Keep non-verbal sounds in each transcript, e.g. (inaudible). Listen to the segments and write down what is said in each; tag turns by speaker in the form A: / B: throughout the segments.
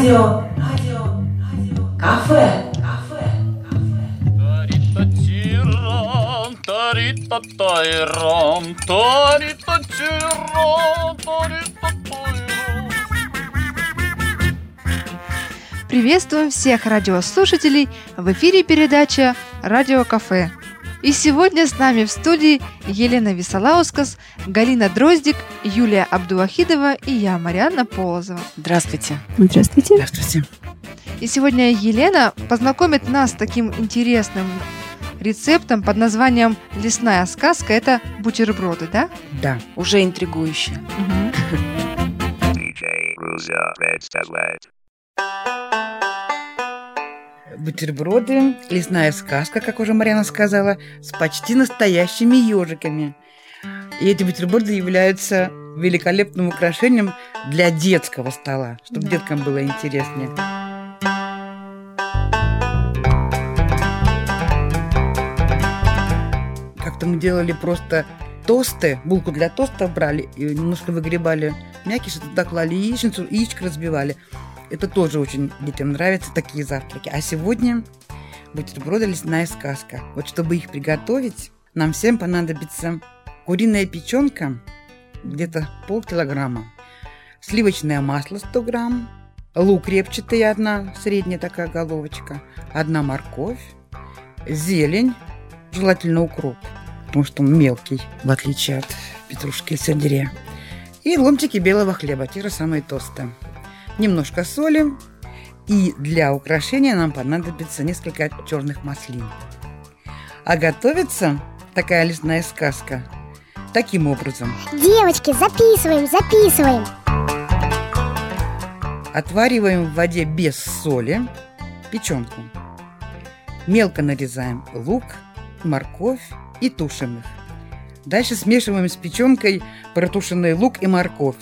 A: радио, радио, радио, кафе,
B: Приветствуем всех радиослушателей! В эфире передача «Радио Кафе». И сегодня с нами в студии Елена Висолаускас, Галина Дроздик, Юлия Абдуахидова и я, Марианна Полозова.
C: Здравствуйте.
D: Здравствуйте.
C: Здравствуйте.
B: И сегодня Елена познакомит нас с таким интересным рецептом под названием «Лесная сказка». Это бутерброды, да?
C: Да, уже интригующе.
B: Мгм.
C: Бутерброды, лесная сказка, как уже Марьяна сказала, с почти настоящими ежиками. И эти бутерброды являются великолепным украшением для детского стола, чтобы
B: Да.
C: деткам было интереснее. Как-то мы делали просто тосты, булку для тоста брали, и немножко выгребали мякиш, туда клали яичницу, яичко разбивали. Это тоже очень детям нравятся, такие завтраки. А сегодня бутерброды лесная сказка. Вот чтобы их приготовить, нам всем понадобится куриная печенка, где-то полкилограмма, сливочное масло 100 грамм, лук репчатый одна, средняя такая головочка, одна морковь, зелень, желательно укроп, потому что он мелкий, в отличие от петрушки и сельдерея. И ломтики белого хлеба, те же самые тосты. Немножко соли. И для украшения нам понадобится несколько черных маслин. А готовится такая лесная сказка таким образом.
E: Девочки, записываем, записываем.
C: Отвариваем в воде без соли печенку. Мелко нарезаем лук, морковь и тушим их. Дальше смешиваем с печенкой протушенный лук и морковь.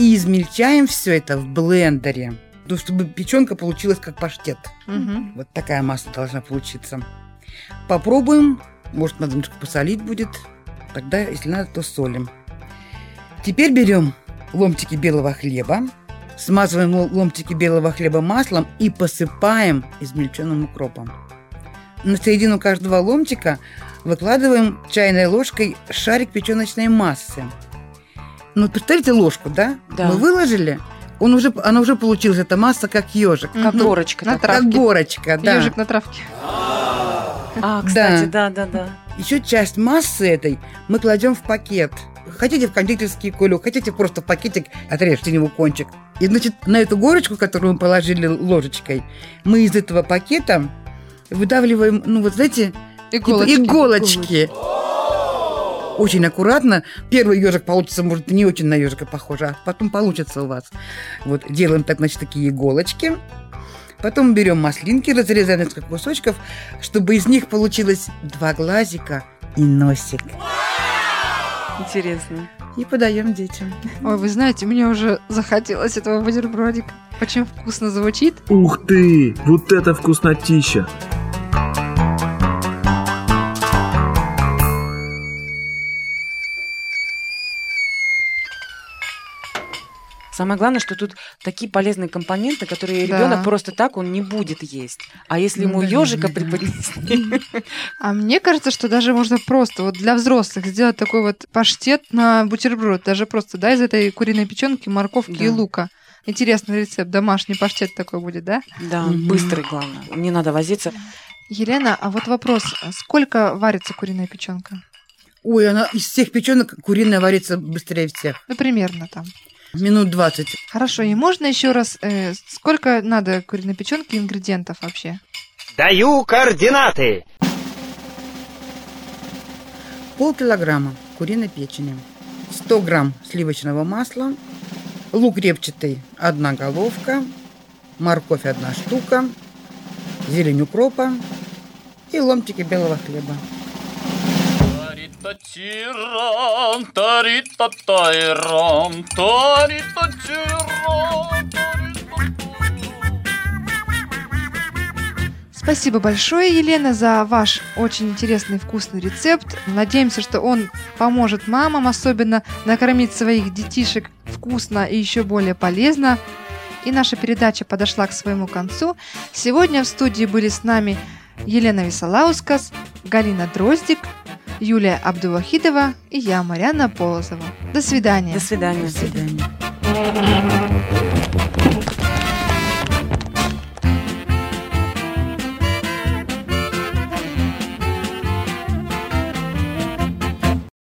C: И измельчаем все это в блендере, ну, чтобы печенка получилась как паштет.
B: Мгм.
C: Вот такая масса должна получиться. Попробуем. Может, надо немножко посолить будет. Тогда, если надо, то солим. Теперь берем ломтики белого хлеба, смазываем ло- ломтики белого хлеба маслом и посыпаем измельченным укропом. На середину каждого ломтика выкладываем чайной ложкой шарик печеночной массы. Ну, представьте ложку, да?
D: Да.
C: Мы выложили, он уже, она уже получилась, эта масса, как ежик.
D: Как
B: Мгм.
D: горочка.
B: На
D: такая.
C: Как
B: травке.
C: горочка, да.
B: Ежик на травке.
D: А, кстати, да, да, да.
C: Еще часть массы этой мы кладем в пакет. Хотите в кондитерский кулек, хотите просто в пакетик, отрежьте него кончик. И, значит, на эту горочку, которую мы положили ложечкой, мы из этого пакета выдавливаем, ну, вот знаете, типа
B: Иголочки.
C: иголочки. Очень аккуратно. Первый ежик получится, может, не очень на ежика похоже, а потом получится у вас. Вот делаем так, значит, такие иголочки. Потом берем маслинки, разрезаем несколько кусочков, чтобы из них получилось два глазика и носик.
D: Интересно.
C: И подаем детям.
B: Ой, вы знаете, мне уже захотелось этого бутербродика. Очень вкусно звучит.
F: Ух ты! Вот это вкуснотища!
D: Самое главное, что тут такие полезные компоненты, которые
B: Да.
D: ребенок просто так он не будет есть. А если ему
C: Да,
D: ежика
C: да.
D: преподнести, (laughs) (laughs)
B: А мне кажется, что даже можно просто вот для взрослых сделать такой вот паштет на бутерброд. Даже просто, да, из этой куриной печенки, морковки
D: Да.
B: и лука. Интересный рецепт, домашний паштет такой будет, да?
D: да,
C: Мгм.
D: быстрый, главное. Не надо возиться.
B: Елена, а вот вопрос, сколько варится куриная печенка?
C: Ой, она из всех печенок куриная варится быстрее всех.
B: Ну, примерно там.
C: Минут 20.
B: Хорошо, и можно еще раз, э, сколько надо куриной печенки ингредиентов вообще?
G: Даю координаты.
C: Полкилограмма куриной печени. 100 грамм сливочного масла. Лук репчатый – одна головка. Морковь – одна штука. Зелень укропа. И ломтики белого хлеба.
H: Тари-та-тиран, тари-та-тайран, тари-та-тиран, тари-та-тайран.
B: Спасибо большое, Елена, за ваш очень интересный вкусный рецепт. Надеемся, что он поможет мамам особенно накормить своих детишек вкусно и еще более полезно. и наша передача подошла к своему концу. Сегодня в студии были с нами Елена Висолаускас, Галина Дроздик, Юлия Абдувахидова и я, Марьяна Полозова. До свидания.
D: До свидания.
C: До свидания.